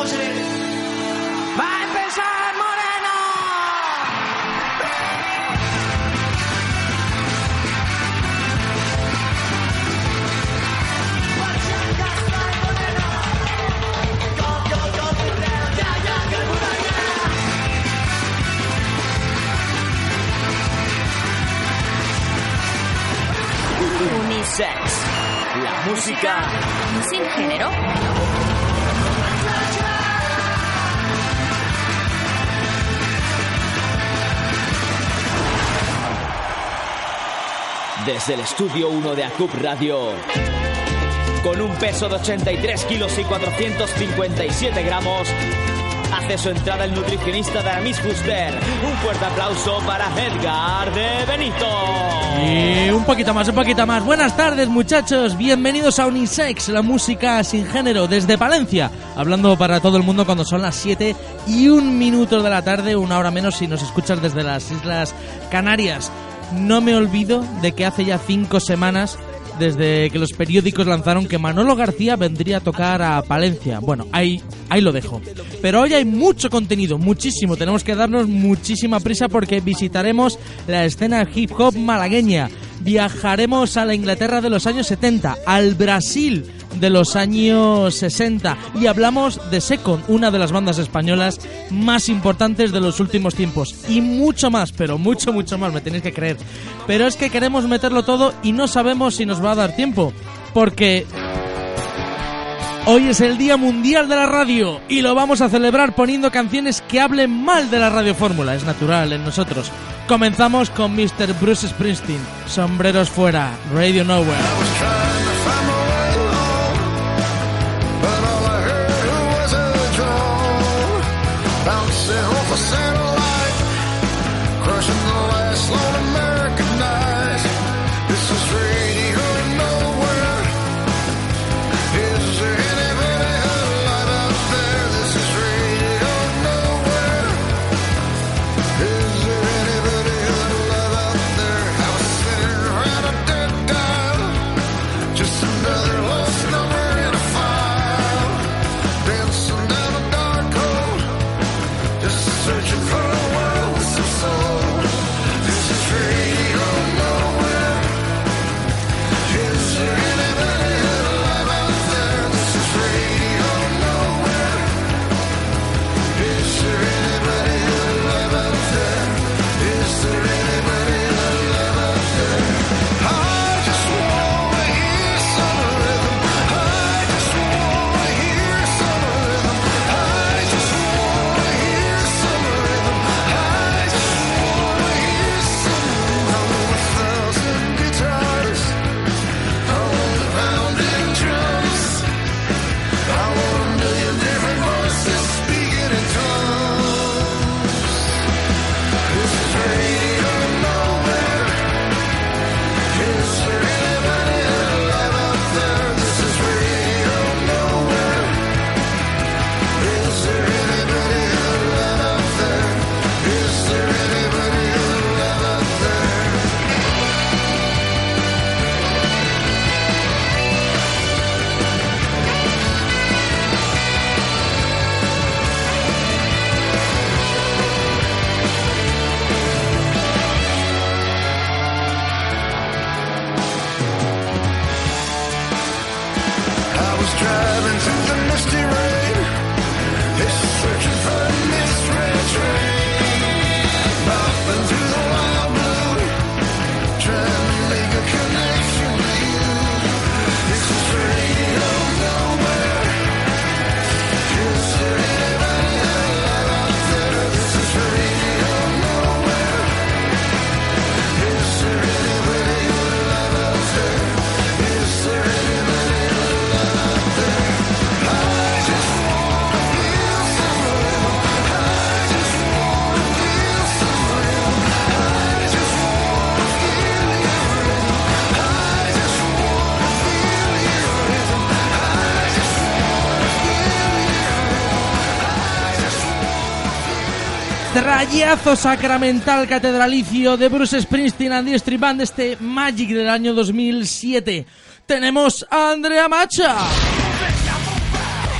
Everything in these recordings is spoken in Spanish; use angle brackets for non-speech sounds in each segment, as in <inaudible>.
¡Va a empezar Moreno! Unisex. La música sin género. Desde el estudio 1 de ACUP Radio. Con un peso de 83 kilos y 457 gramos, hace su entrada el nutricionista de Aramis Fuster. Un fuerte aplauso para Edgar de Benito. Y un poquito más, un poquito más. Buenas tardes, muchachos. Bienvenidos a Unisex, la música sin género, desde Palencia. Hablando para todo el mundo cuando son las 7 y un minuto de la tarde, una hora menos si nos escuchas desde las Islas Canarias. No me olvido de que hace ya cinco semanas desde que los periódicos lanzaron que Manolo García vendría a tocar a Palencia. Bueno, ahí, ahí lo dejo. Pero hoy hay mucho contenido, muchísimo. Tenemos que darnos muchísima prisa porque visitaremos la escena hip hop malagueña. Viajaremos a la Inglaterra de los años 70, al Brasil de los años 60 y hablamos de Secon, una de las bandas españolas más importantes de los últimos tiempos y mucho más, pero mucho mucho más, me tenéis que creer. Pero es que queremos meterlo todo y no sabemos si nos va a dar tiempo, porque Hoy es el Día Mundial de la Radio y lo vamos a celebrar poniendo canciones que hablen mal de la Radio Fórmula, es natural en nosotros. Comenzamos con Mr. Bruce Springsteen, Sombreros Fuera, Radio Nowhere. Sacramental catedralicio de Bruce Springsteen and the Street Band, este Magic del año 2007. Tenemos a Andrea Macha.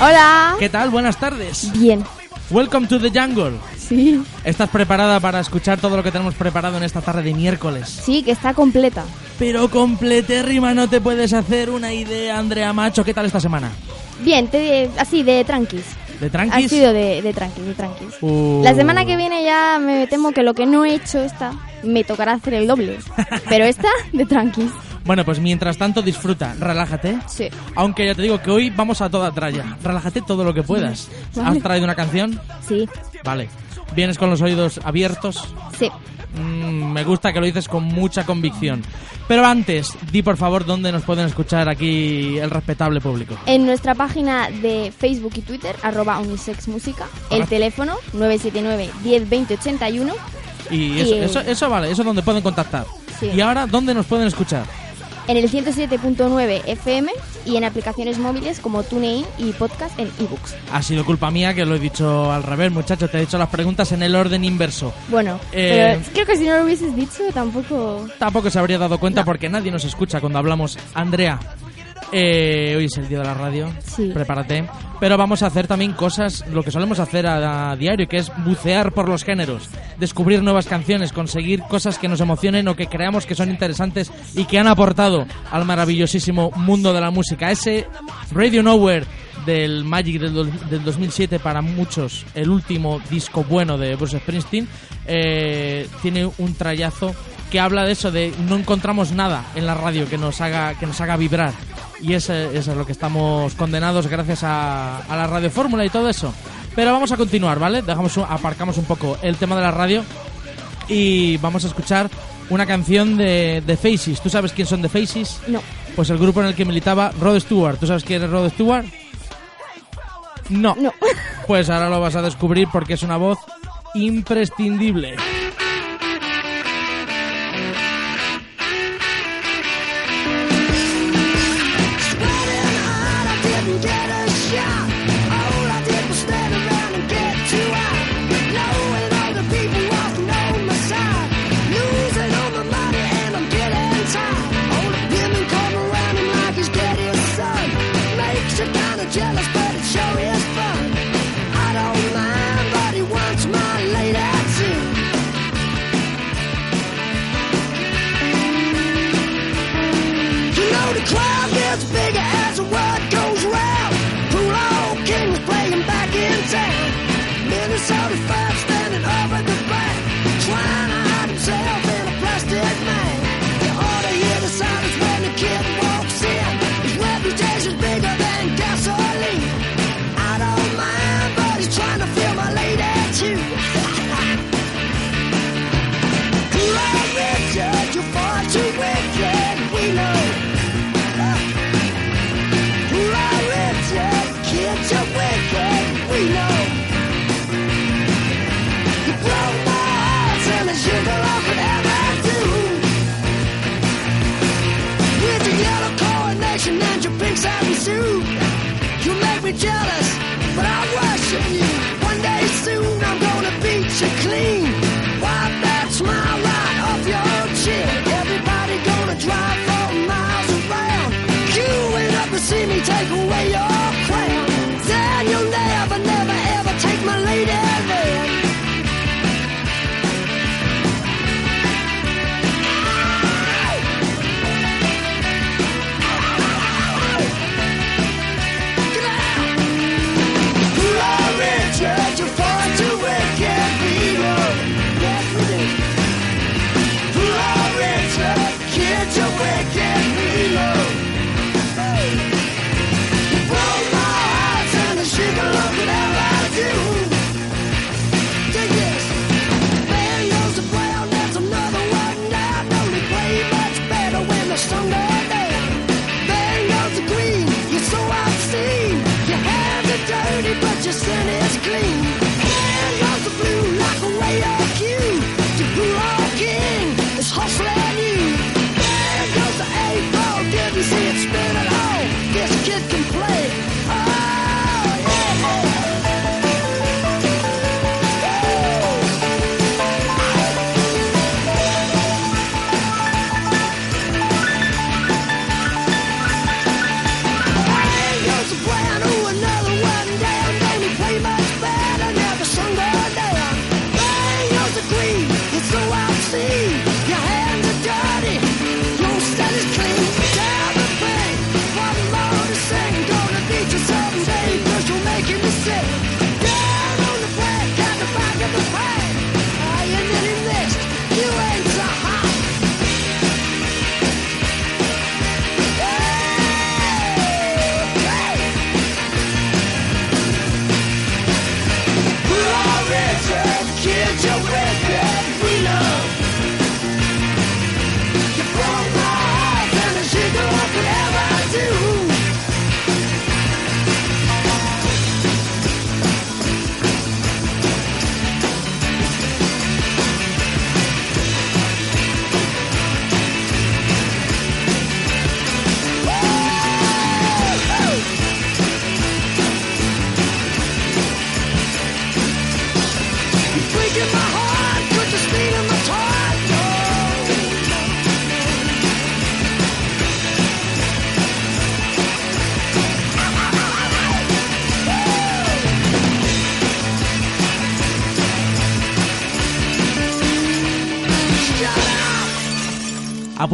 Hola. ¿Qué tal? Buenas tardes. Bien. Welcome to the jungle. Sí. ¿Estás preparada para escuchar todo lo que tenemos preparado en esta tarde de miércoles? Sí, que está completa. Pero completérrima, no te puedes hacer una idea, Andrea Macho. ¿Qué tal esta semana? Bien, te- así, de tranquis. ¿De Ha tranquis? sido de, de tranquis, de tranquis. Uh. La semana que viene ya me temo que lo que no he hecho esta, me tocará hacer el doble. <laughs> Pero esta, de tranquis. Bueno, pues mientras tanto disfruta, relájate. Sí. Aunque ya te digo que hoy vamos a toda tralla. Relájate todo lo que puedas. Vale. ¿Has traído una canción? Sí, Vale. ¿Vienes con los oídos abiertos? sí. Mm, me gusta que lo dices con mucha convicción. Pero antes, di por favor dónde nos pueden escuchar aquí el respetable público. En nuestra página de Facebook y Twitter, arroba unisexmusica, el teléfono 979 10 20 81 Y eso, Y, eh, eso, eso vale, eso es donde pueden contactar. Sí. Y ahora, ¿dónde nos pueden escuchar? En el 107.9 FM y en aplicaciones móviles como TuneIn y podcast en ebooks. Ha sido culpa mía que lo he dicho al revés, muchachos. Te he dicho las preguntas en el orden inverso. Bueno, Eh, pero creo que si no lo hubieses dicho tampoco... Tampoco se habría dado cuenta porque nadie nos escucha cuando hablamos. Andrea, eh, hoy es el día de la radio. Sí. Prepárate. Pero vamos a hacer también cosas, lo que solemos hacer a, a diario, que es bucear por los géneros, descubrir nuevas canciones, conseguir cosas que nos emocionen o que creamos que son interesantes y que han aportado al maravillosísimo mundo de la música. Ese Radio Nowhere del Magic del 2007 para muchos el último disco bueno de Bruce Springsteen eh, tiene un trayazo que habla de eso de no encontramos nada en la radio que nos haga que nos haga vibrar. Y eso es lo que estamos condenados gracias a, a la radio fórmula y todo eso. Pero vamos a continuar vale dejamos un- aparcamos un poco el tema de la radio y vamos a escuchar una canción de, de Faces. Tú sabes quién son The Faces No. pues el grupo en el que militaba Rod Stewart. Tú sabes quién es Rod Stewart no. No. pues ahora lo vas a descubrir porque es una voz imprescindible. Jealous,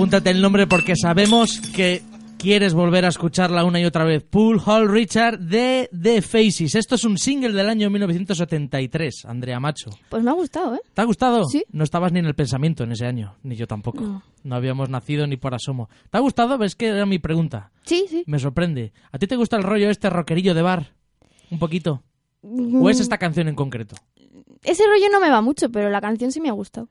Apúntate el nombre porque sabemos que quieres volver a escucharla una y otra vez. Pool Hall Richard de The Faces. Esto es un single del año 1973, Andrea Macho. Pues me ha gustado, ¿eh? ¿Te ha gustado? Sí. No estabas ni en el pensamiento en ese año, ni yo tampoco. No. No habíamos nacido ni por asomo. ¿Te ha gustado? ¿Ves que era mi pregunta? Sí, sí. Me sorprende. ¿A ti te gusta el rollo este rockerillo de bar? ¿Un poquito? ¿O es esta canción en concreto? Ese rollo no me va mucho, pero la canción sí me ha gustado.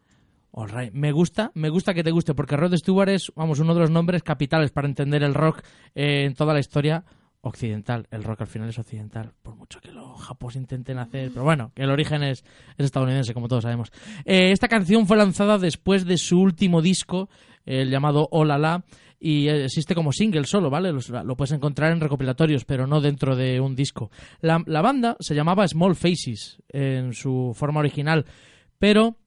All right. Me gusta, me gusta que te guste, porque Rod Stewart es, vamos, uno de los nombres capitales para entender el rock eh, en toda la historia occidental. El rock al final es occidental, por mucho que los japos intenten hacer, pero bueno, que el origen es, es estadounidense, como todos sabemos. Eh, esta canción fue lanzada después de su último disco, el llamado Hola La, y existe como single solo, ¿vale? Lo puedes encontrar en recopilatorios, pero no dentro de un disco. La banda se llamaba Small Faces en su forma original, pero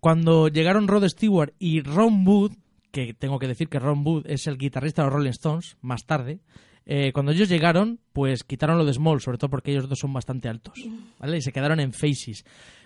cuando llegaron Rod Stewart y Ron Wood, que tengo que decir que Ron Wood es el guitarrista de los Rolling Stones, más tarde, eh, cuando ellos llegaron, pues quitaron lo de Small, sobre todo porque ellos dos son bastante altos, ¿vale? Y se quedaron en Faces.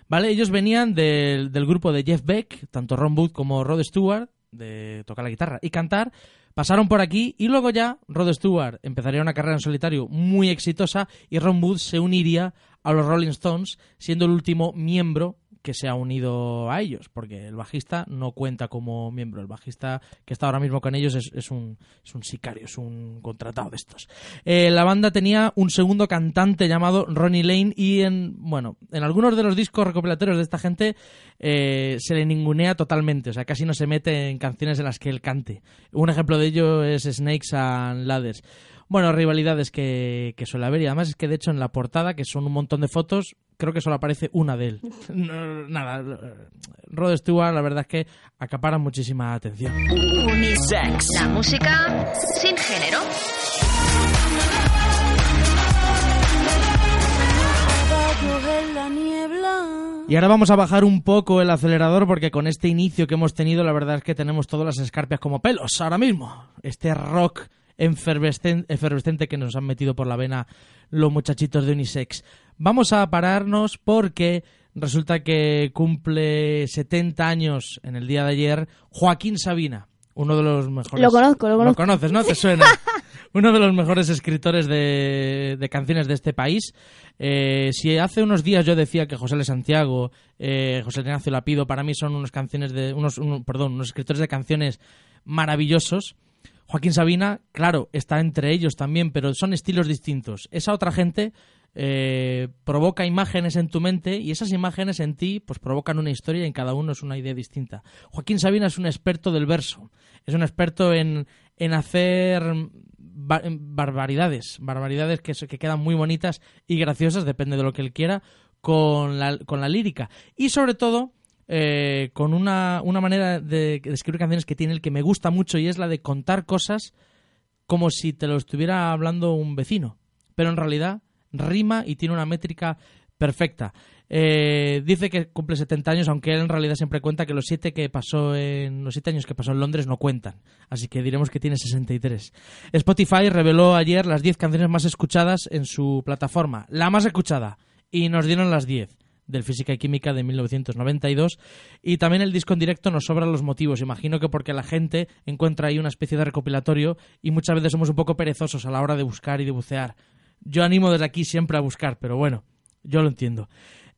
¿Vale? Ellos venían del, del grupo de Jeff Beck, tanto Ron Wood como Rod Stewart, de tocar la guitarra y cantar, pasaron por aquí y luego ya Rod Stewart empezaría una carrera en solitario muy exitosa y Ron Wood se uniría a los Rolling Stones, siendo el último miembro que se ha unido a ellos, porque el bajista no cuenta como miembro. El bajista que está ahora mismo con ellos es, un, es un sicario, es un contratado de estos. Eh, la banda tenía un segundo cantante llamado Ronnie Lane y en, bueno, en algunos de los discos recopilatorios de esta gente eh, se le ningunea totalmente, o sea, casi no se mete en canciones en las que él cante. Un ejemplo de ello es Snakes and Ladders. Bueno, rivalidades que, que suele haber y además es que de hecho en la portada, que son un montón de fotos, creo que solo aparece una de él. <laughs> No, nada, Rod Stewart la verdad es que acapara muchísima atención. Unisex. La música sin género. Y ahora vamos a bajar un poco el acelerador porque con este inicio que hemos tenido la verdad es que tenemos todas las escarpias como pelos ahora mismo. Este rock efervescen- efervescente que nos han metido por la vena los muchachitos de Unisex. Vamos a pararnos porque resulta que cumple 70 años en el día de ayer Joaquín Sabina, uno de los mejores... Lo conozco, lo conozco. conoces, ¿no? Te suena. <laughs> Uno de los mejores escritores de, de canciones de este país. Eh, si hace unos días yo decía que José L. Santiago, eh, José Ignacio Lapido, para mí son unos canciones de, unos, un- perdón, unos escritores de canciones maravillosos. Joaquín Sabina, claro, está entre ellos también, pero son estilos distintos. Esa otra gente eh, provoca imágenes en tu mente y esas imágenes en ti pues provocan una historia y en cada uno es una idea distinta. Joaquín Sabina es un experto del verso, es un experto en, en hacer ba- barbaridades, barbaridades que, que quedan muy bonitas y graciosas, depende de lo que él quiera, con la, con la lírica. Y sobre todo, eh, con una, una manera de, de escribir canciones que tiene el que me gusta mucho y es la de contar cosas como si te lo estuviera hablando un vecino. Pero en realidad rima y tiene una métrica perfecta. Eh, dice que cumple 70 años, aunque él en realidad siempre cuenta que los siete que pasó en los siete años que pasó en Londres no cuentan. Así que diremos que tiene 63. Spotify reveló ayer las 10 canciones más escuchadas en su plataforma. La más escuchada. Y nos dieron las 10 del Física y Química de 1992 y también el disco en directo nos sobran los motivos imagino que porque la gente encuentra ahí una especie de recopilatorio y muchas veces somos un poco perezosos a la hora de buscar y de bucear yo animo desde aquí siempre a buscar pero bueno yo lo entiendo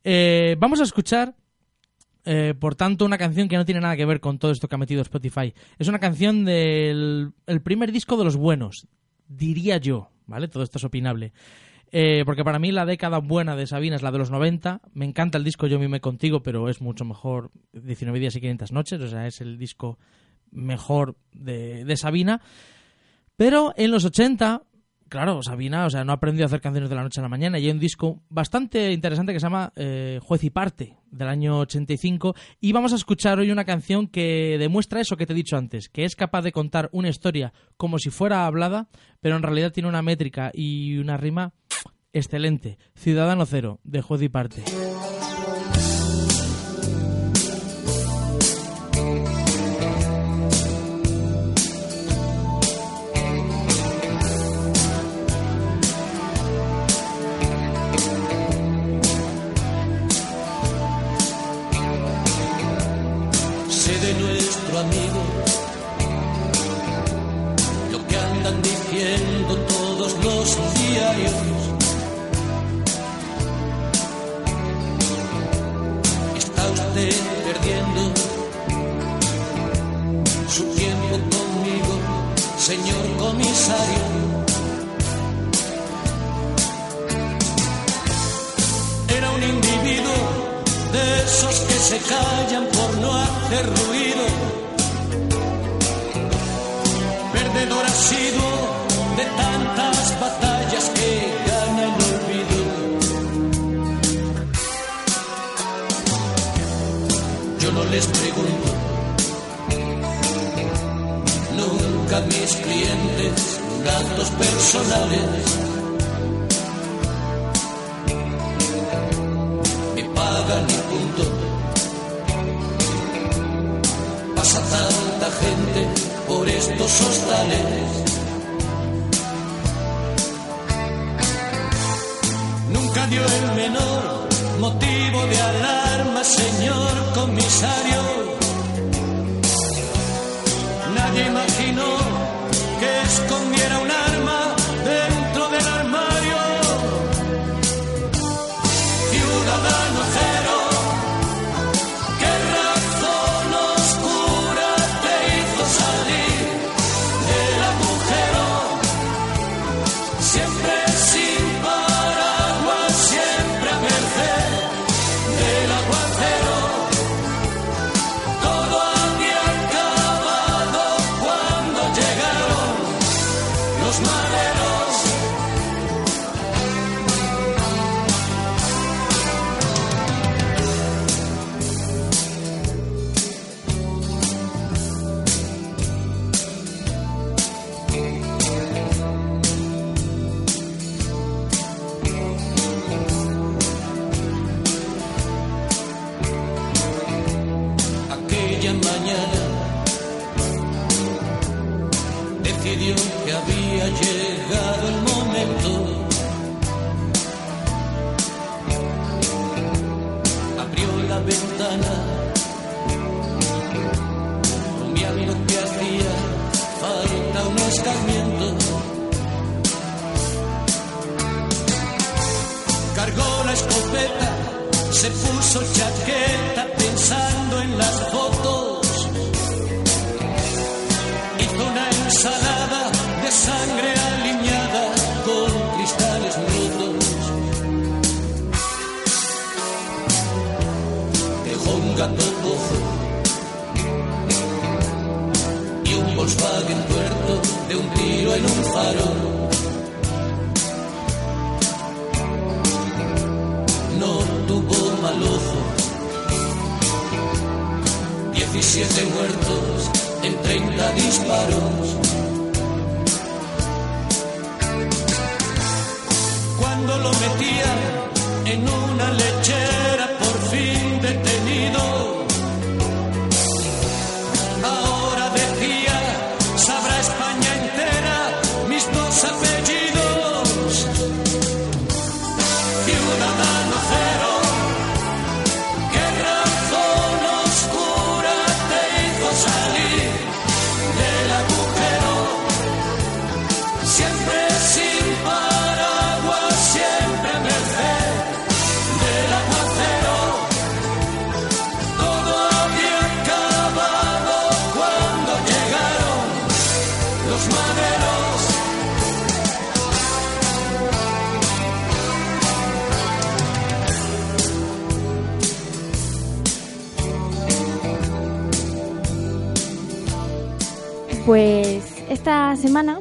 Eh, vamos a escuchar eh, por tanto, una canción que no tiene nada que ver con todo esto que ha metido Spotify. Es una canción del el primer disco de los buenos, diría yo, ¿vale? Todo esto es opinable. Eh, porque para mí la década buena de Sabina es la de los 90. Me encanta el disco Yo mime contigo, pero es mucho mejor 19 días y 500 noches. O sea, es el disco mejor de, de Sabina. Pero en los 80, claro, Sabina, o sea, no ha aprendido a hacer canciones de la noche a la mañana. Y hay un disco bastante interesante que se llama eh, Juez y Parte, del año 85. Y vamos a escuchar hoy una canción que demuestra eso que te he dicho antes, que es capaz de contar una historia como si fuera hablada, pero en realidad tiene una métrica y una rima Excelente. Ciudadano Cero, de juez y parte. lo que andan diciendo todos los diarios. Era un individuo de esos que se callan por no hacer ruido. Perdedor asiduo de tantas clientes datos personales. Me pagan y punto. Pasa tanta gente por estos hostales. Nunca dio el menor motivo de alarma, señor comisario. Nadie imaginó escondiera un Pues esta semana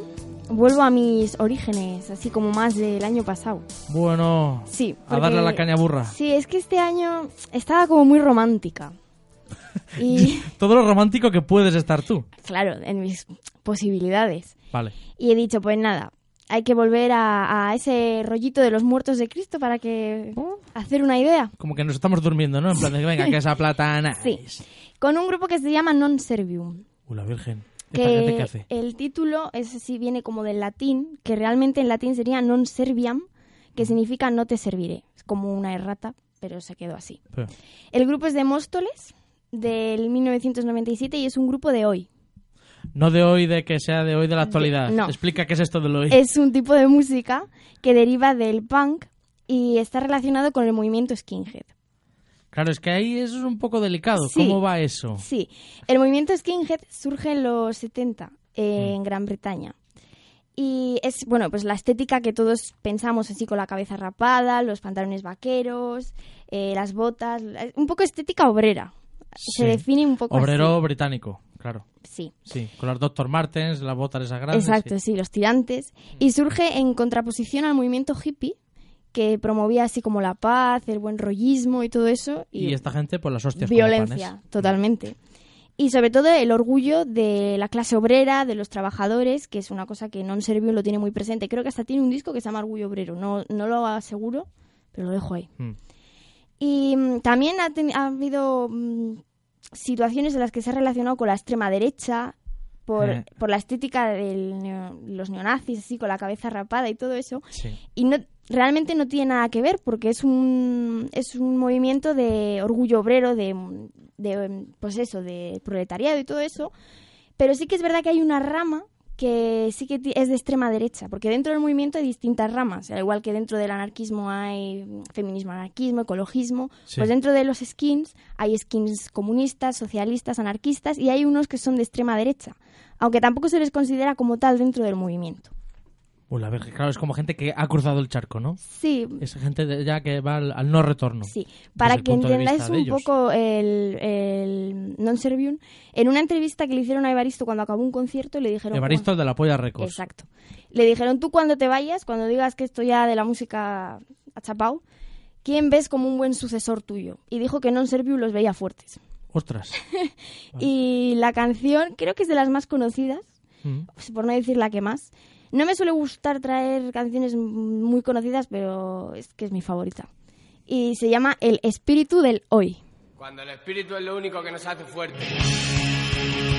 vuelvo a mis orígenes, así como más del año pasado. Bueno, Sí. a darle a la caña burra. Sí, es que este año estaba como muy romántica. <laughs> Y <laughs> Todo lo romántico que puedes estar tú. claro, en mis posibilidades. Vale. Y he dicho, pues nada, hay que volver a, a ese rollito de los muertos de Cristo para que hacer una idea. Como que nos estamos durmiendo, ¿no? En plan de que venga, que esa plata... nice. <laughs> Sí. Con un grupo que se llama Non Servium. Uh, la virgen. ¿Esta gente qué Que el título, ese sí viene como del latín, que realmente en latín sería non serviam, que significa no te serviré. Es como una errata, pero se quedó así. El grupo es de Móstoles, del 1997, y es un grupo de hoy. No de hoy, de que sea de hoy de la actualidad. no. Explica qué es esto de lo hoy. Es un tipo de música que deriva del punk y está relacionado con el movimiento skinhead. Claro, es que ahí eso es un poco delicado. Sí. ¿Cómo va eso? Sí, el movimiento skinhead surge en los 70 eh, Mm. en Gran Bretaña. Y es, bueno, pues la estética que todos pensamos así con la cabeza rapada, los pantalones vaqueros, eh, las botas, un poco estética obrera. Sí. Se define un poco Obrero así. británico, claro. Sí. Sí, con los Dr. Martens, las botas esas grandes. Exacto, sí. sí, los tirantes. Y surge en contraposición al movimiento hippie, que promovía así como la paz, el buen rollismo y todo eso. Y, esta gente, pues las hostias violencia, panes. totalmente. Y sobre todo el orgullo de la clase obrera, de los trabajadores, que es una cosa que Non Servium lo tiene muy presente. Creo que hasta tiene un disco que se llama Orgullo Obrero. No, no lo aseguro, pero lo dejo ahí. Mm. Y mm, también ha, habido mm, situaciones en las que se ha relacionado con la extrema derecha, por, Eh. por la estética de los neonazis, así con la cabeza rapada y todo eso. Sí. Y no, realmente no tiene nada que ver porque es un, es un movimiento de orgullo obrero, de, de, pues eso, de proletariado y todo eso. Pero sí que es verdad que hay una rama que sí que es de extrema derecha, porque dentro del movimiento hay distintas ramas, al igual que dentro del anarquismo hay feminismo, anarquismo, ecologismo, Sí. pues dentro de los skins hay skins comunistas, socialistas, anarquistas y hay unos que son de extrema derecha, aunque tampoco se les considera como tal dentro del movimiento. Uy, la verga, claro, es como gente que ha cruzado el charco, ¿no? Sí, Es gente de- ya que va al, al no retorno. Sí, para el que entendáis un poco el, el non servium, en una entrevista que le hicieron a Evaristo cuando acabó un concierto, le dijeron... Evaristo "Juan", de la Polla Records. Exacto. Le dijeron, tú cuando te vayas, cuando digas que esto ya de la música ha chapao, ¿quién ves como un buen sucesor tuyo? Y dijo que non servium los veía fuertes. Ostras. <laughs> Y la canción creo que es de las más conocidas, Mm. pues, por no decir la que más. No me suele gustar traer canciones muy conocidas, pero es que es mi favorita. Y se llama El espíritu del hoy. Cuando el espíritu es lo único que nos hace fuertes.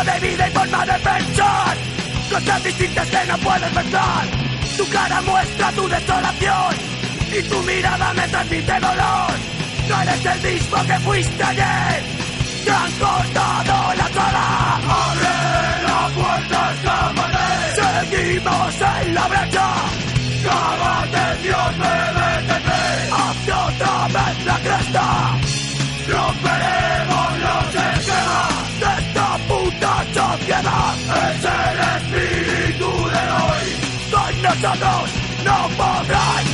De vida y forma de pensar. Cosas distintas que no puedes pensar. Tu cara muestra tu desolación y tu mirada me transmite dolor. No eres el mismo que fuiste ayer. Te han cortado la cara. Abre la puerta, escápate. Seguimos en la brecha. Cágate, Dios me. Hazte otra vez la cresta. Es el espíritu de hoy. Nosotros no podrán.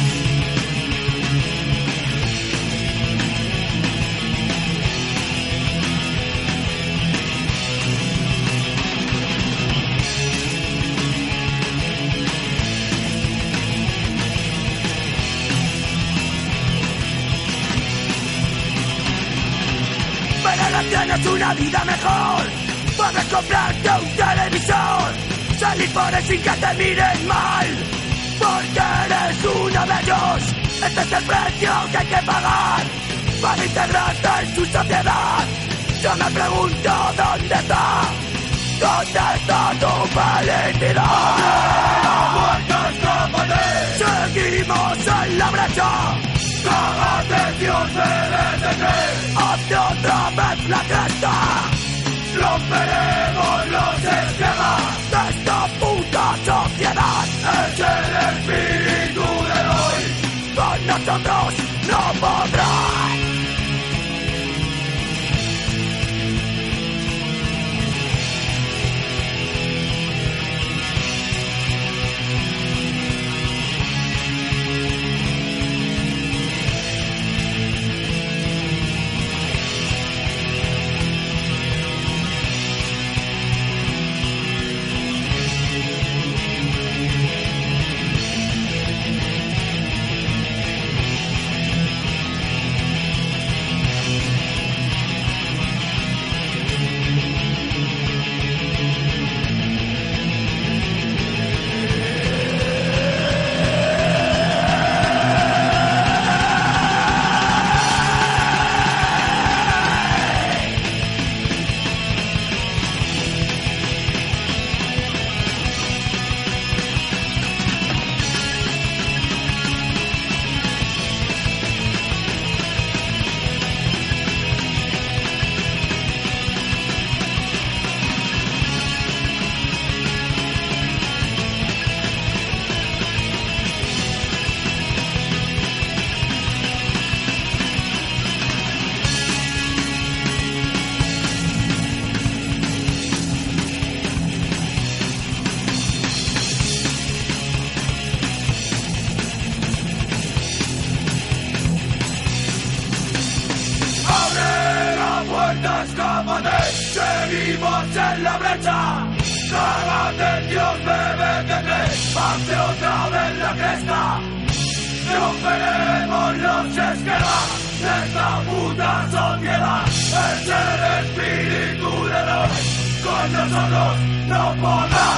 Pero ahora tienes una vida mejor. Puedes comprarte un televisor. Salir por el sin que te miren mal. Porque eres uno de ellos. Este es el precio que hay que pagar. Para integrarte en su sociedad. Yo me pregunto dónde está. ¿Dónde está tu felicidad? Seguimos en la brecha. Cágate, Dios detendré. Hazte otra vez la cresta. Romperemos los esquemas de esta puta sociedad. Es el espíritu de hoy. Con nosotros no podrás. En la brecha. Cágate, Dios, bebé, que hace otra vez la cresta. Romperemos los esquemas de esta puta sociedad. Es el espíritu de Dios. Con nosotros no podrá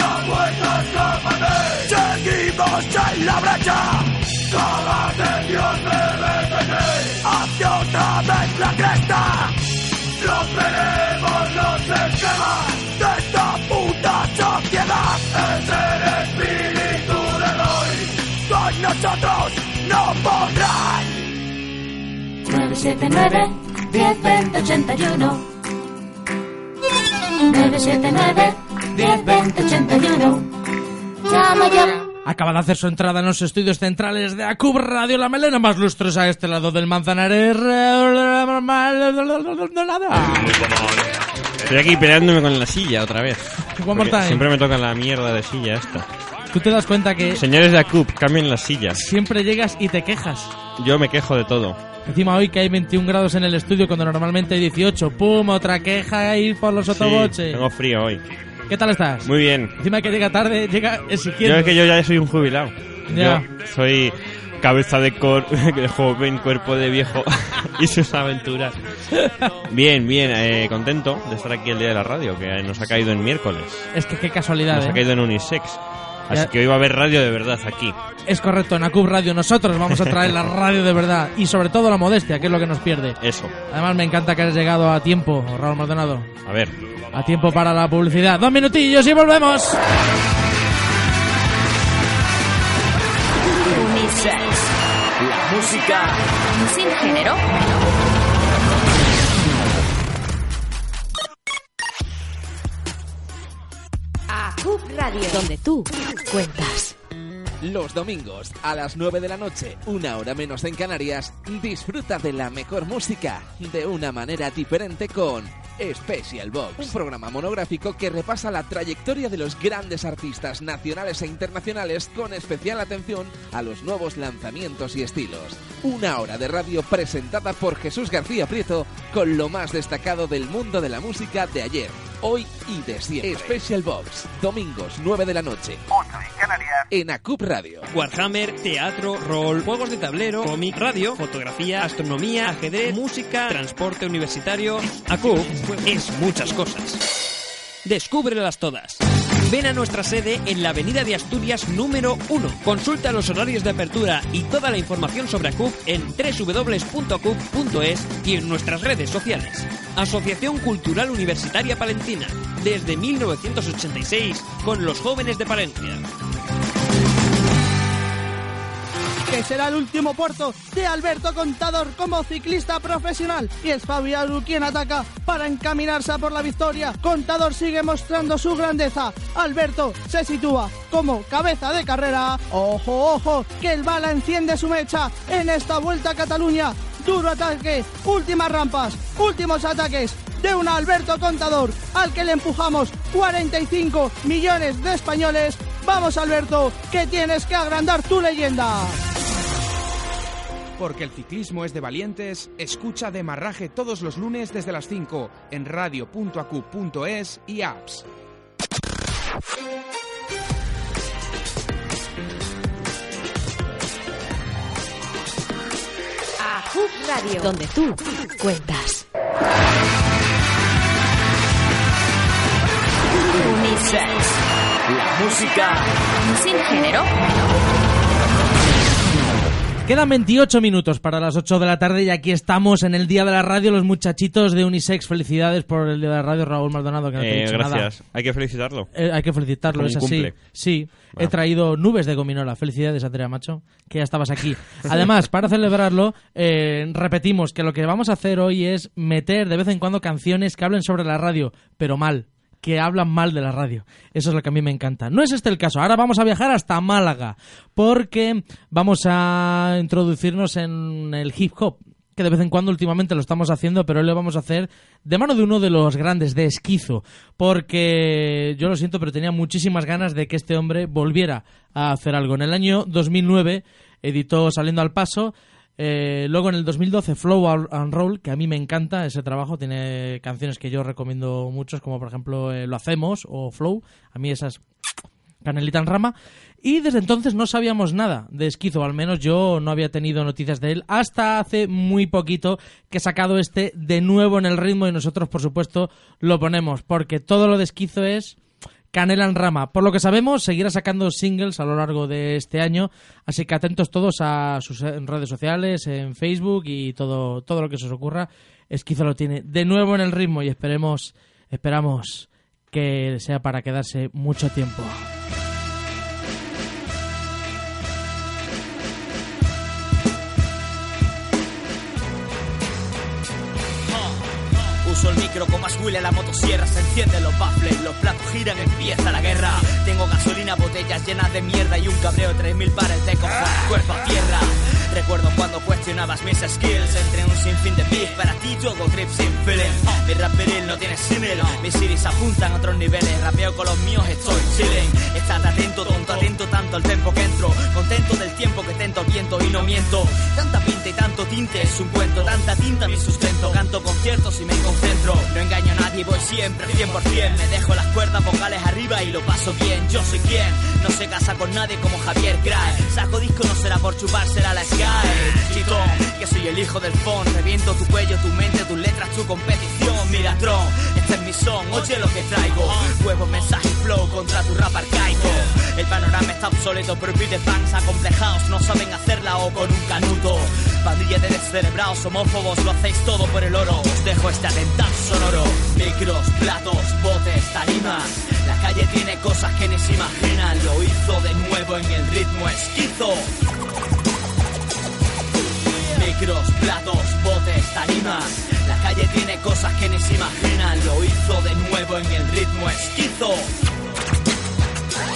dar vueltas escapate. Seguimos en la brecha. Cágate, Dios, bebé, que te hace otra vez la cresta. Romperemos esquemas de esta puta sociedad. Es el espíritu de hoy. Con nosotros no podrán. 979 1020 81 979 1020 81 Llama ya Acaba de hacer su entrada en los estudios centrales de ACUB Radio, la melena más lustrosa a este lado del Manzanares. Estoy aquí peleándome con la silla otra vez. One more Porque time. Siempre me toca la mierda de silla esta. Tú te das cuenta que Señores de ACUP, cambien las sillas. siempre llegas y te quejas. Yo me quejo de todo. Encima hoy que hay 21 grados en el estudio cuando normalmente hay 18. ¡Pum! Otra queja ahí por los Sí, sotoboches. tengo frío hoy. ¿Qué tal estás? Muy bien. Encima que llega tarde, llega Yo exigiendo. es que yo ya soy un jubilado. Ya. Yo soy cabeza de, cor <laughs> de joven, cuerpo de viejo <laughs> y sus aventuras. Bien, bien, eh, contento de estar aquí el día de la radio, que nos ha caído en miércoles. Es que qué casualidad, Nos ha ¿eh? caído en Unisex. Así que hoy va a haber radio de verdad aquí. Es correcto, en ACUB Radio nosotros vamos a traer la radio de verdad y sobre todo la modestia, que es lo que nos pierde. Eso. Además me encanta que hayas llegado a tiempo, Raúl Maldonado. A ver. A tiempo para la publicidad. Dos minutillos y volvemos. Unisex. La música sin género. A Hub Radio, donde tú cuentas. Los domingos a las 9 de la noche, una hora menos en Canarias, disfruta de la mejor música de una manera diferente con Special Box, un programa monográfico que repasa la trayectoria de los grandes artistas nacionales e internacionales con especial atención a los nuevos lanzamientos y estilos. Una hora de radio presentada por Jesús García Prieto con lo más destacado del mundo de la música de ayer, hoy y de siempre. Special Box, domingos 9 de la noche, 8 en Canarias, en ACUP Radio. Warhammer, teatro, rol, juegos de tablero, cómic, radio, fotografía, astronomía, ajedrez, música, transporte universitario. ACUP es muchas cosas. Descúbrelas todas. Ven a nuestra sede en la Avenida de Asturias número 1. Consulta los horarios de apertura y toda la información sobre ACUP en www.acup.es y en nuestras redes sociales. Asociación Cultural Universitaria Palentina, desde 1986 con los jóvenes de Palencia. Que será el último puerto de Alberto Contador como ciclista profesional y es Fabián quien ataca para encaminarse a por la victoria. Contador sigue mostrando su grandeza. Alberto se sitúa como cabeza de carrera. Ojo, ojo, que el bala enciende su mecha en esta vuelta a Cataluña. Duro ataque, últimas rampas, últimos ataques de un Alberto Contador al que le empujamos 45 millones de españoles. Vamos Alberto, que tienes que agrandar tu leyenda. Porque el ciclismo es de valientes, escucha Demarraje todos los lunes desde las 5 en radio.acu.es y apps. A Hub Radio, donde tú cuentas. Unisex. La música sin género. Quedan 28 minutos para las 8 de la tarde y aquí estamos en el Día de la Radio, los muchachitos de Unisex. Felicidades por el Día de la Radio, Raúl Maldonado, que no te he Eh, dicho gracias. nada. Hay que felicitarlo. Eh, hay que felicitarlo, es así. Sí, he traído nubes de gominola. Felicidades, Andrea Macho, que ya estabas aquí. Además, para celebrarlo, eh, repetimos que lo que vamos a hacer hoy es meter de vez en cuando canciones que hablen sobre la radio, pero mal que hablan mal de la radio. Eso es lo que a mí me encanta. No es este el caso. Ahora vamos a viajar hasta Málaga porque vamos a introducirnos en el hip hop que de vez en cuando últimamente lo estamos haciendo, pero hoy lo vamos a hacer de mano de uno de los grandes, de Esquizo, porque yo lo siento, pero tenía muchísimas ganas de que este hombre volviera a hacer algo. En el año 2009 editó Saliendo al Paso, Eh, luego en el 2012 Flow and Roll, que a mí me encanta ese trabajo, tiene canciones que yo recomiendo muchos, como por ejemplo eh, Lo Hacemos o Flow, a mí esas canelita en rama. Y desde entonces no sabíamos nada de Esquizo, al menos yo no había tenido noticias de él hasta hace muy poquito que he sacado este de nuevo en el ritmo y nosotros por supuesto lo ponemos, porque todo lo de Esquizo es canela en rama. Por lo que sabemos, seguirá sacando singles a lo largo de este año, así que atentos todos a sus eh, redes sociales, en Facebook y todo, todo lo que se os ocurra. Esquizo lo tiene de nuevo en el ritmo y esperemos, esperamos que sea para quedarse mucho tiempo. El micro con más huele la motosierra, se encienden los baffles, los platos giran, empieza la guerra. Tengo gasolina, botellas llenas de mierda y un cabreo, 3.000 pares de cojones, cuerpo a tierra. Recuerdo cuando cuestionabas mis skills. Entre un sinfín de beef Para ti todo trip sin feeling. Mi raperil no tiene símil. Mis iris apuntan a otros niveles. Rapeo con los míos, estoy chilling. Estad atento, tonto, atento tanto al tempo que entro. Contento del tiempo que tento al viento y no miento. Tanta pinta y tanto tinte es un cuento. Tanta tinta mi sustento. Canto conciertos y me concentro. No engaño a nadie, voy siempre 100% Me dejo las cuerdas vocales arriba y lo paso bien. Yo soy quien. No se casa con nadie como Javier Crae Saco disco no será por chupársela la Sky Chitón, que soy el hijo del phone Reviento tu cuello, tu mente, tus letras, tu competición. Mira Tron, este es mi son, oye lo que traigo. Huevo, mensaje flow contra tu rap arcaico. El panorama está obsoleto, pero de fans acomplejados. No saben hacerla o con un canuto. Pandilla de descerebrados, homófobos, lo hacéis todo por el oro. Os dejo este atentado sonoro. Micros, platos, botes, tarimas. La calle tiene cosas que ni se imaginan. Lo hizo de nuevo en el ritmo esquizo micros, platos, botes, tarimas. La calle tiene cosas que ni se imaginan. Lo hizo de nuevo en el ritmo esquizo.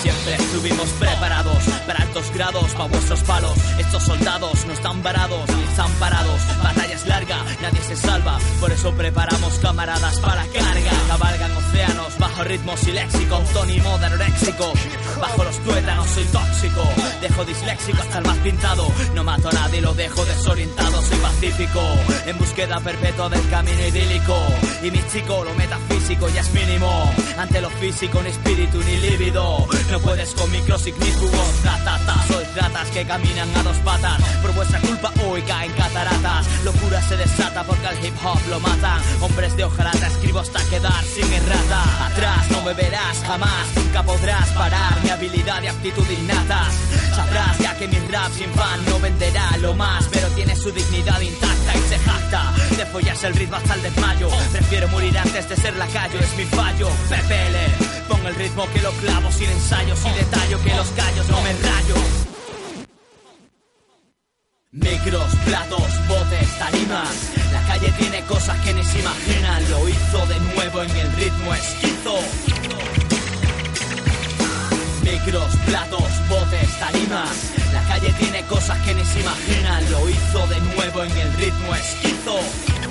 Siempre estuvimos preparados para altos grados, para vuestros palos. Estos soldados no están varados ni están parados. Batalla es larga, nadie se salva. Por eso preparamos camaradas para carga. Cabalgan océanos bajo ritmos y léxico. Un tónimo de anoréxico. Bajo los tuétanos soy tóxico. Disléxico hasta el más pintado. No mato a nadie, lo dejo desorientado. Soy pacífico. En búsqueda perpetua del camino idílico. Y mi chico, lo metafísico ya es mínimo. Ante lo físico, ni espíritu ni líbido. No puedes con micros ignífugos, ratata, sois ratas que caminan a dos patas. Por vuestra culpa hoy caen cataratas. Locura se desata porque al hip hop lo matan. Hombres de hojarata escribo hasta quedar sin errata. Atrás no me verás jamás, nunca podrás parar mi habilidad y aptitud innatas. Sabrás ya que mi rap sin fan no venderá lo más, pero tiene su dignidad intacta y se jacta. De follas el ritmo hasta el desmayo. Prefiero morir antes de ser lacayo, es mi fallo. PPL, pon el ritmo que lo clavo sin ensayos y detallo que los callos no me rayo. Micros, platos, botes, tarimas. La calle tiene cosas que ni se imaginan. Lo hizo de nuevo en el ritmo esquizo. Micros, platos, botes, tarimas. La calle tiene cosas que ni se imaginan. Lo hizo de nuevo en el ritmo esquizo.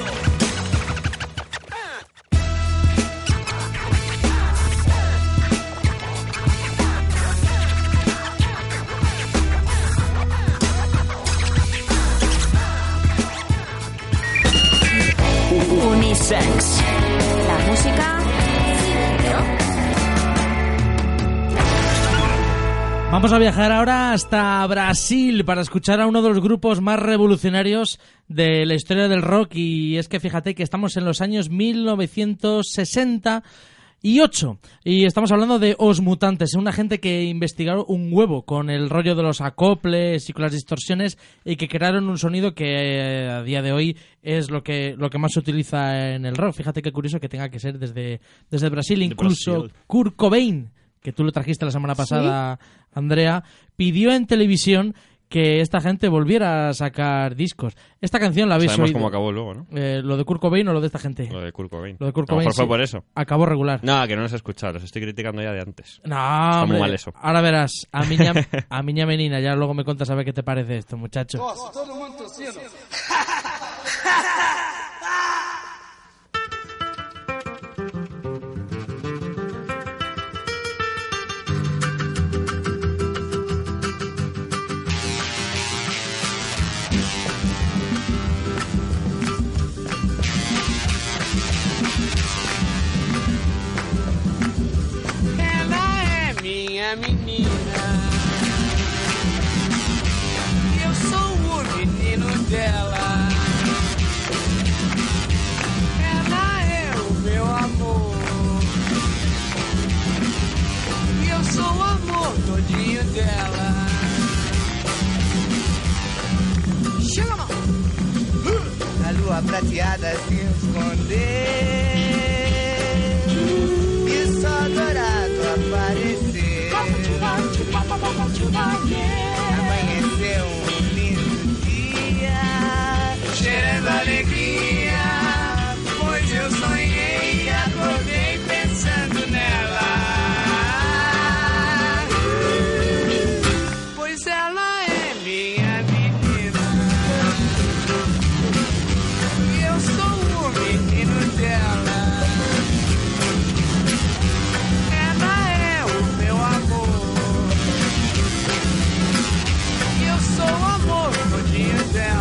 La música. Vamos a viajar ahora hasta Brasil para escuchar a uno de los grupos más revolucionarios de la historia del rock y es que fíjate que estamos en los años 1960 y 8. Y estamos hablando de Os Mutantes, una gente que investigaron un huevo con el rollo de los acoples y con las distorsiones y que crearon un sonido que eh, a día de hoy es lo que, lo que más se utiliza en el rock. Fíjate qué curioso que tenga que ser desde, desde Brasil, incluso Brasil. Kurt Cobain, que tú lo trajiste la semana pasada, Andrea, pidió en televisión que esta gente volviera a sacar discos. Esta canción la habéis Sabemos oído. cómo acabó luego, ¿no? Eh, ¿Lo de Kurt Cobain o lo de esta gente? Lo de Kurt Cobain. Lo de Kurt A lo mejor Cobain, fue sí. por eso. Acabó regular. No, que no nos he escuchado, los estoy criticando ya de antes. No, Está muy hombre, mal eso. Ahora verás, a miña, a <laughs> miña menina, ya luego me contas a ver qué te parece esto, muchacho. todo mundo cielo. <laughs> dela. Ela é o meu amor. E eu sou o amor todinho dela. Chega, mano. Na A lua prateada se escondeu. E só dourado apareceu. Alegria, pois eu sonhei e acordei pensando nela. Pois ela é minha menina. E eu sou o menino dela. Ela é o meu amor. E eu sou o amor todinho dela.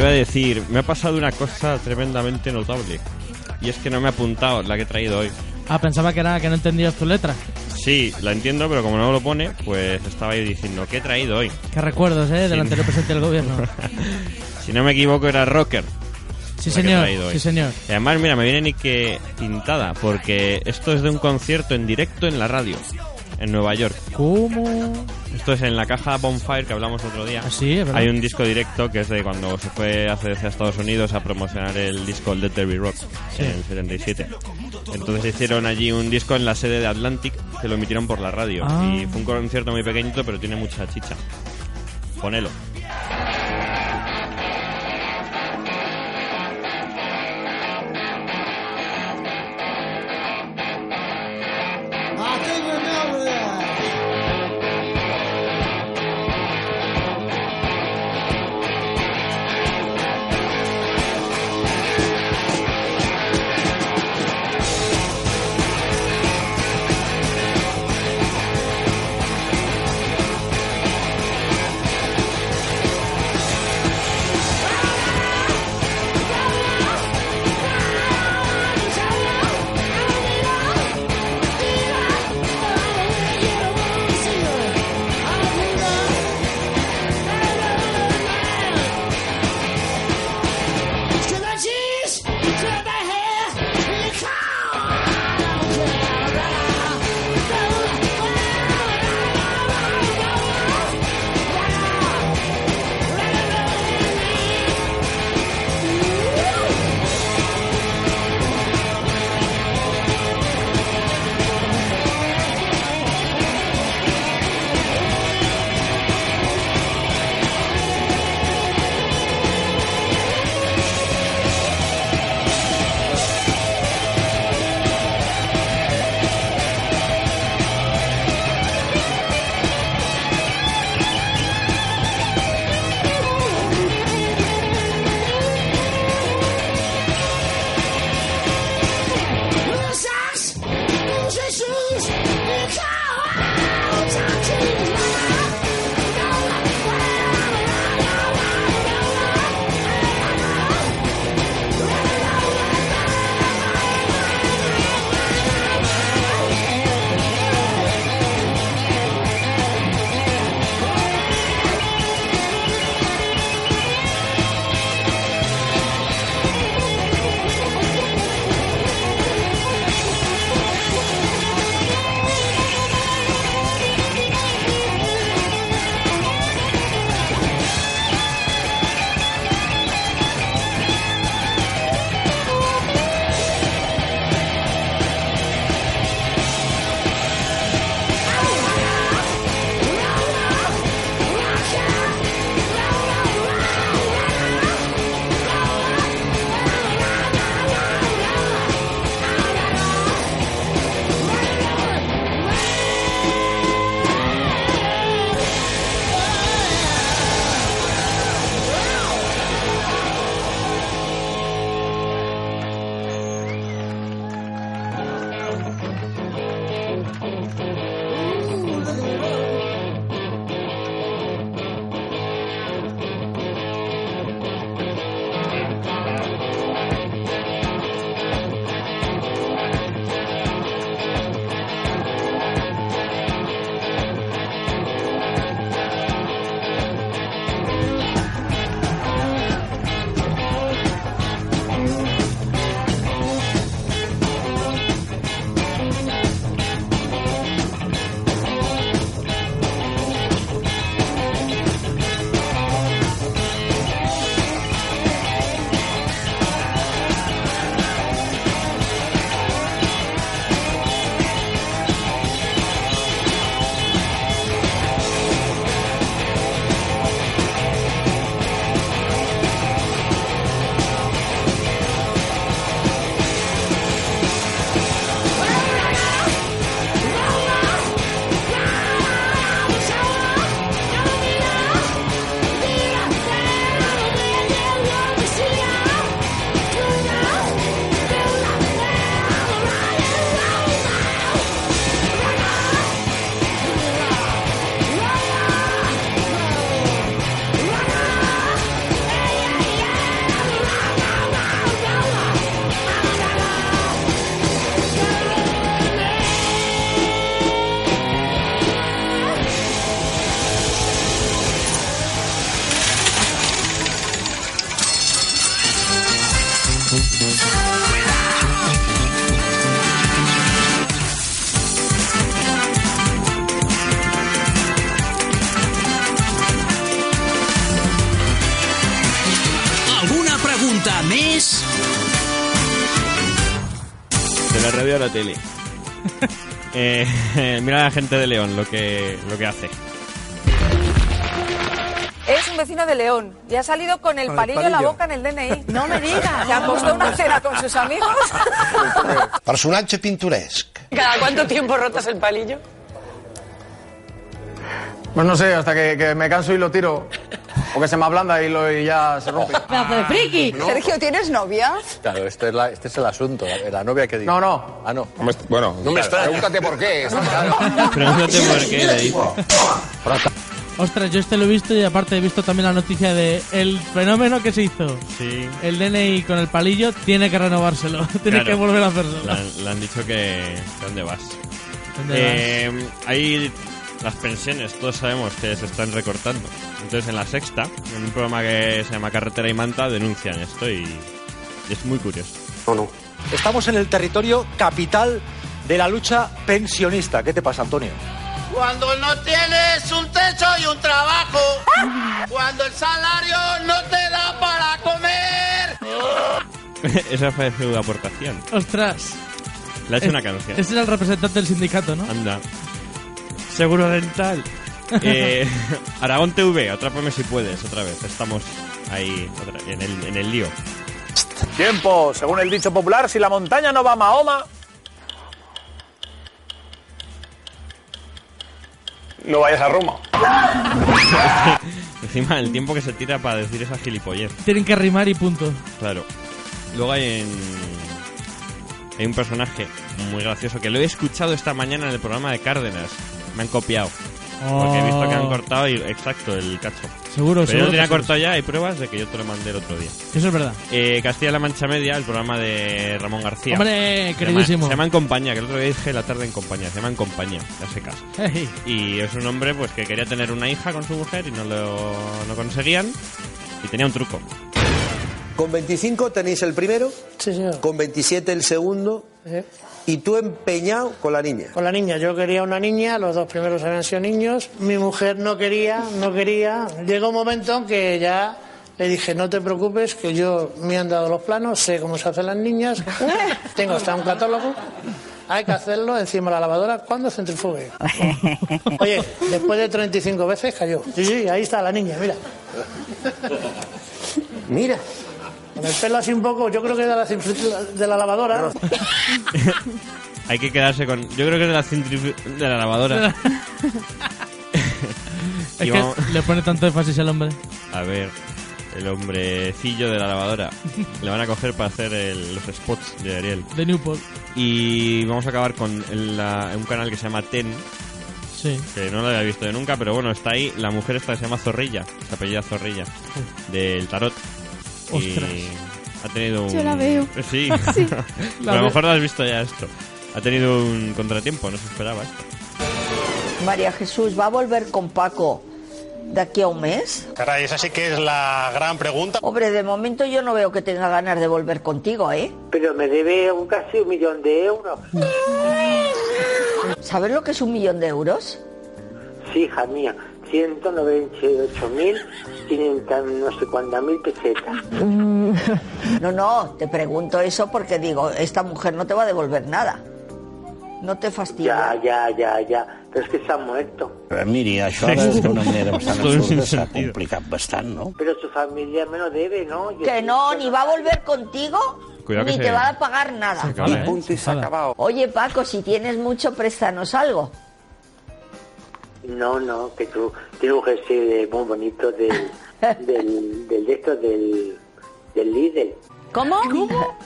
Iba a decir, me ha pasado una cosa tremendamente notable. Y es que no me he apuntado la que he traído hoy. Ah, pensaba que era que no entendías tu letra. Sí, la entiendo, pero como no lo pone, pues estaba yo diciendo, ¿qué he traído hoy? Qué recuerdos, ¿eh? Del Sí. anterior presidente del gobierno. <laughs> Si no me equivoco, era Rocker. Sí, señor. Sí, señor. Y además, mira, me viene ni que pintada, porque esto es de un concierto en directo en la radio, en Nueva York. ¿Cómo? Esto es en la caja Bonfire que hablamos otro día. Ah, sí, es verdad. Hay un disco directo que es de cuando se fue hace a Estados Unidos a promocionar el disco Let Be Rock Sí. en el 77. Entonces hicieron allí un disco en la sede de Atlantic que lo emitieron por la radio. Ah. Y fue un concierto muy pequeñito, pero tiene mucha chicha. Ponelo. La radio a la tele. <laughs> Eh, <laughs> mira a la gente de León lo que, lo que hace. Es un vecino de León y ha salido con el Con el palillo en la boca en el DNI. <laughs> No me digas. Se ha puesto una cena con sus amigos. Personatge pintoresc. ¿Cada cuánto tiempo rotas el palillo? Pues no sé, hasta que, que me canso y lo tiro. O que se me ablanda y, lo, y ya se rompe. <laughs> ¡Pedazo de friki! Sergio, ¿tienes novia? Claro, este es, la- este es el asunto. La, la novia que dice. No, no. Ah, no. Bueno, No me extraña. Pregúntate por qué. <laughs> Pregúntate por qué le dice. Ostras, yo este lo he visto y aparte he visto también la noticia de el fenómeno que se hizo. Sí. El DNI con el palillo tiene que renovárselo, <laughs> tiene Claro. que volver a hacerlo. Le han, le han dicho que... ¿Dónde vas? ¿Dónde Eh, Hay las pensiones, todos sabemos que se están recortando. Entonces en la sexta, en un programa que se llama Carretera y Manta, denuncian esto y, y es muy curioso. No, no. Estamos en el territorio capital de la lucha pensionista. ¿Qué te pasa, Antonio? Cuando no tienes un techo y un trabajo, cuando el salario no te da para comer. <laughs> Esa fue su aportación. Ostras. Le ha hecho Es- una canción. Ese era el representante del sindicato, ¿no? Anda. Seguro dental. <laughs> Eh, Aragón TV, atrápame si puedes, otra vez. Estamos ahí, otra- en, el, en el lío. Tiempo, según el dicho popular, si la montaña no va a Mahoma. No vayas a Roma. <laughs> Encima, el tiempo que se tira para decir esa gilipollez. Tienen que rimar y punto. Claro. Luego hay en... Hay un personaje muy gracioso que lo he escuchado esta mañana en el programa de Cárdenas. Me han copiado. Porque he visto que han Oh. cortado y, exacto el cacho. Seguro, Pero yo seguro lo tenía sí. cortado ya, hay pruebas de que yo te lo mandé el otro día. Eso es verdad. Eh, Castilla-La Mancha Media, el programa de Ramón García. Hombre, Se llama- queridísimo. Se llama En Compañía, que el otro día dije la tarde en compañía. Se llama En Compañía, ya se casa. Hey. Y es un hombre pues que quería tener una hija con su mujer y no lo no conseguían. Y tenía un truco. Con 25 tenéis el primero, con 27 el segundo, y tú empeñado con la niña. Con la niña, yo quería una niña, los dos primeros habían sido niños, mi mujer no quería, no quería. Llegó un momento en que ya le dije, no te preocupes, que yo me han dado los planos, sé cómo se hacen las niñas, <laughs> tengo hasta un catálogo, hay que hacerlo encima de la lavadora cuando centrifugue. <laughs> Oye, después de 35 veces cayó. Sí, sí, ahí está la niña, mira. Mira. Con el pelo así un poco, yo creo que de la, de la lavadora. <laughs> Hay que quedarse con. Yo creo que es de la de la lavadora. <laughs> Es Y que vamos- le pone tanto énfasis al hombre. A ver, el hombrecillo de la lavadora. Le van a coger para hacer el- los spots de Ariel. De Newport. Y vamos a acabar con la- un canal que se llama Ten. Sí. Que no lo había visto yo nunca, pero bueno, está ahí. La mujer esta que se llama Zorrilla. Se apellida Zorrilla. Del tarot. Ostras. Ha tenido un... Yo la veo. Sí. <laughs> Sí. <laughs> La a lo mejor no has visto ya esto. Ha tenido un contratiempo, no se esperaba esto. María Jesús, ¿va a volver con Paco de aquí a un mes? Caray, esa sí que es la gran pregunta. Hombre, de momento yo no veo que tenga ganas de volver contigo, ¿eh? Pero me debe un casi un millón de euros. ¿Sabes lo que es un millón de euros? Sí, hija mía. 198.000 no sé cuántas mil pesetas. Mm, <laughs> No, no, te pregunto eso porque digo, esta mujer no te va a devolver nada. No te fastidia. Ya, ya, ya, ya. Pero es que se ha muerto. Però miri, això de- d'una manera bastant Tot un absurda s'ha sentit. complicat bastant, no? Pero su familia me lo debe, ¿no? Yo- Que no, ni va a volver contigo, Cuidado que ni se- te va a pagar nada. acaba, Y ¿eh? punto y se ha acabado. Oye, Paco, si tienes mucho, préstanos algo. No, no, que tú tienes un jersey muy bonito del, <laughs> del, del de esto del, del Lidl. ¿Cómo?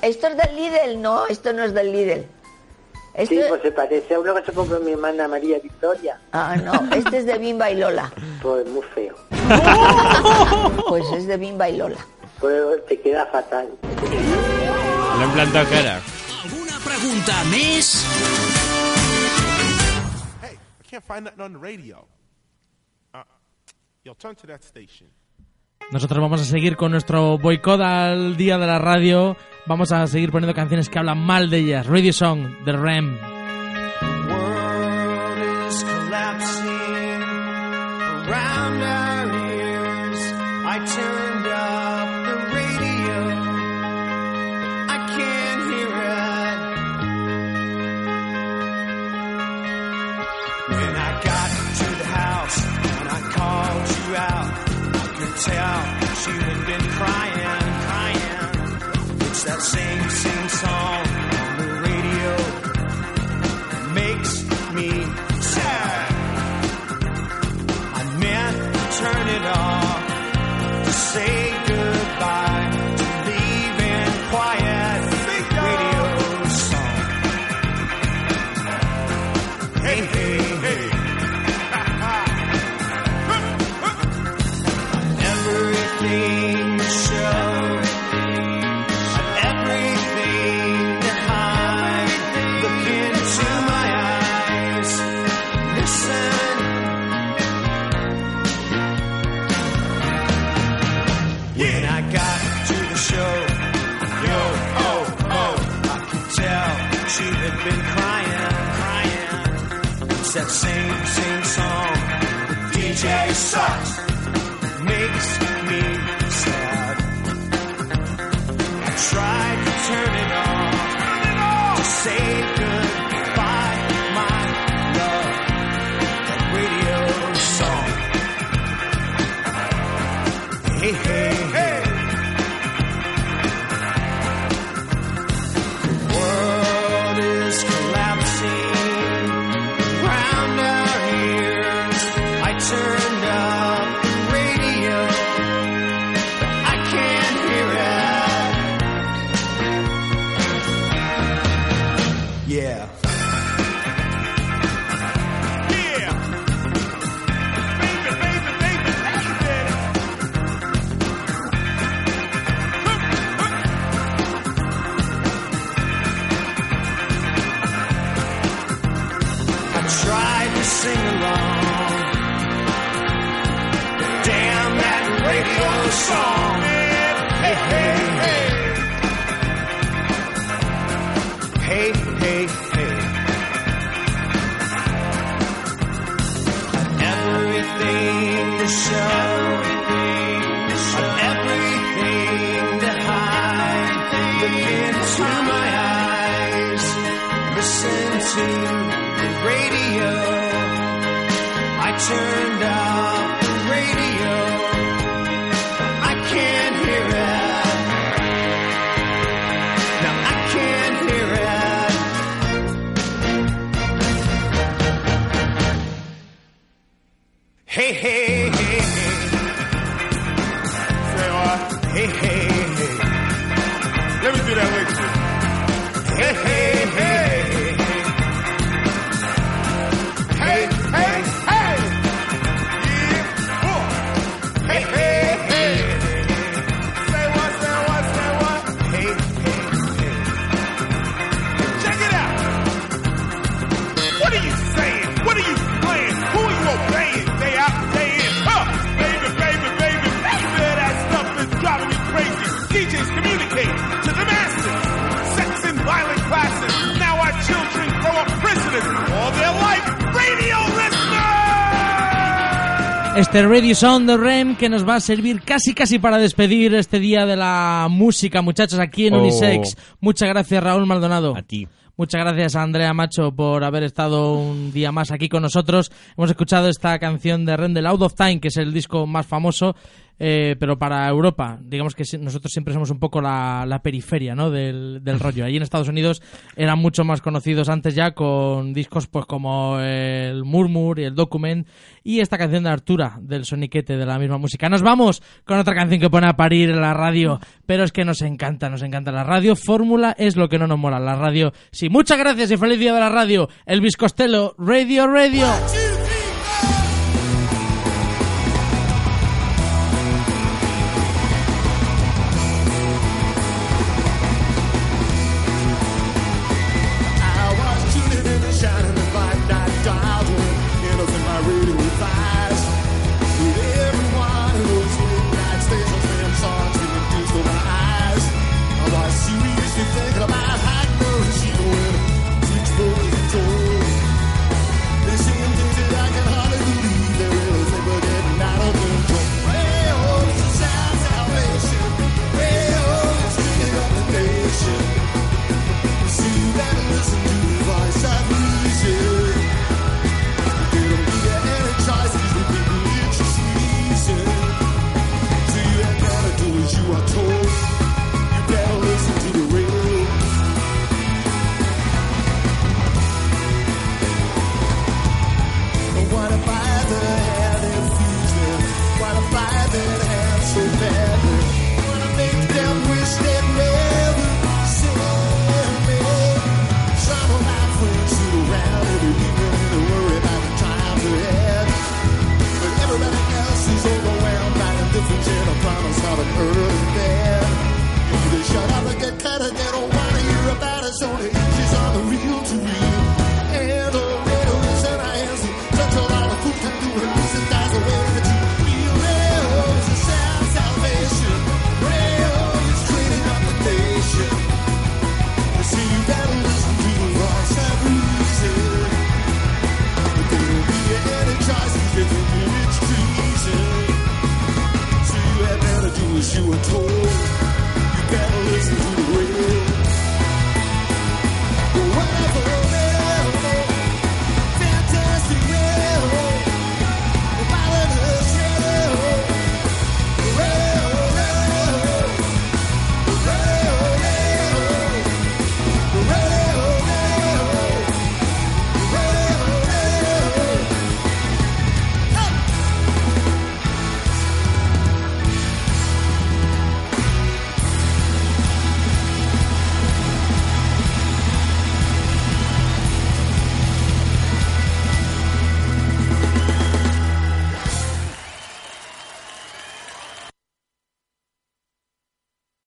Esto es del Lidl, no, esto no es del Lidl. Este, Sí, pues se parece a uno que se compró mi hermana María Victoria. Ah, no, este es de Bimba y Lola. Pues muy feo. <laughs> Pues es de Bimba y Lola. Pues te queda fatal. Le han plantado cara. ¿Alguna pregunta més? Can't find nothing on the radio. Uh, yo, turn to that station. Nosotros vamos a seguir con nuestro boicot al día de la radio. Vamos a seguir poniendo canciones que hablan mal de ellas. Radio Song, The Ram. world is collapsing around our ears. I turned tell she had been crying, crying. It's that same, same song on the radio. Makes me sad. I meant to turn it off to say Este Radio Sound de Rem que nos va a servir casi casi para despedir este día de la música, muchachos, aquí en Oh. Unisex. Muchas gracias, Raúl Maldonado. A ti. Muchas gracias a Andrea Macho por haber estado un día más aquí con nosotros. Hemos escuchado esta canción de Rendel Out of Time, que es el disco más famoso, eh, pero para Europa. Digamos que nosotros siempre somos un poco la, la periferia ¿no? del, del rollo. Allí en Estados Unidos eran mucho más conocidos antes ya con discos pues como el Murmur y el Document y esta canción de Artura del Soniquete de la misma música. Nos vamos con otra canción que pone a parir la radio, pero es que nos encanta, nos encanta la radio. Fórmula es lo que no nos mola, la radio. Sí, muchas gracias y feliz día de la radio. Elvis Costello, Radio Radio.